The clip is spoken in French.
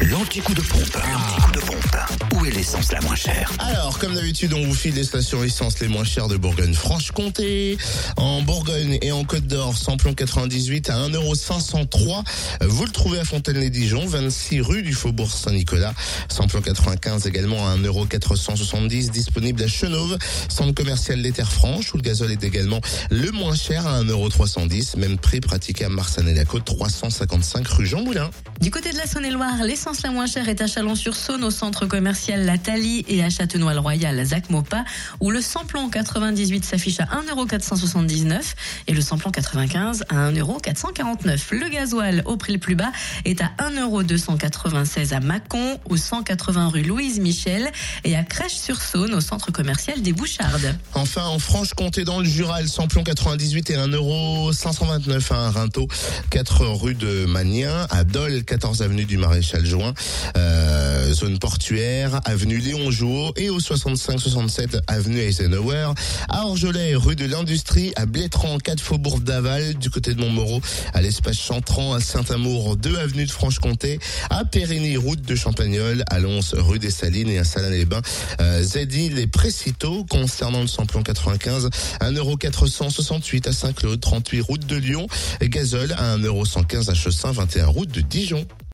L'anti-coup de pompe. L'anti-coup de pompe. L'essence la moins chère Alors, comme d'habitude, on vous file les stations essence les moins chères de Bourgogne-Franche-Comté. En Bourgogne et en Côte d'Or, samplon 98 à 1,503€. Vous le trouvez à Fontaine-les-Dijon, 26 rue du Faubourg Saint-Nicolas. Samplon 95 également à 1,470€ disponible à Chenauve, centre commercial des Terres Franches, où le gazole est également le moins cher à 1,310€. Même prix pratiqué à Marsanne-et-la-Côte, 355 rue Jean Moulin. Du côté de la Saône-et-Loire, l'essence la moins chère est à Chalon-sur-Saône, au centre commercial La Thalie et à Châtenois-le-Royal, Zac Mopa, où le samplon 98 s'affiche à 1,479€ et le samplon 95 à 1,449€. Le gasoil au prix le plus bas est à 1,296€ à Mâcon, au 180 rue Louise Michel et à Crèche-sur-Saône, au centre commercial des Bouchardes. Enfin, en Franche-Comté, dans le Jura, le samplon 98 et 1,529€ à un Rinto, 4 rue de Magnien, à Dole, 14 avenue du Maréchal Juin, euh, zone portuaire, avenue Léon Jouot et au 65-67 avenue Eisenhower, à Orgelet, rue de l'Industrie, à Blétran, 4 faubourg d'Aval, du côté de Montmoreau, à l'espace Chantran, à Saint-Amour, 2 avenue de Franche-Comté, à Périgny, route de Champagnol, à Lons, rue des Salines et à Salins-les-Bains, euh, Z-Île et Précito, concernant le samplon 95, 1,468€ à Saint-Claude, 38 route de Lyon, et gazole à 1,115€ à Chaussin, 21 route de Dijon.